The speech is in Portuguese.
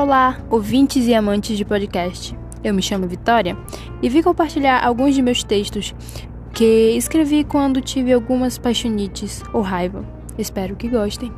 Olá, ouvintes e amantes de podcast. Eu me chamo Vitória e vim compartilhar alguns de meus textos que escrevi quando tive algumas paixonites ou raiva. Espero que gostem.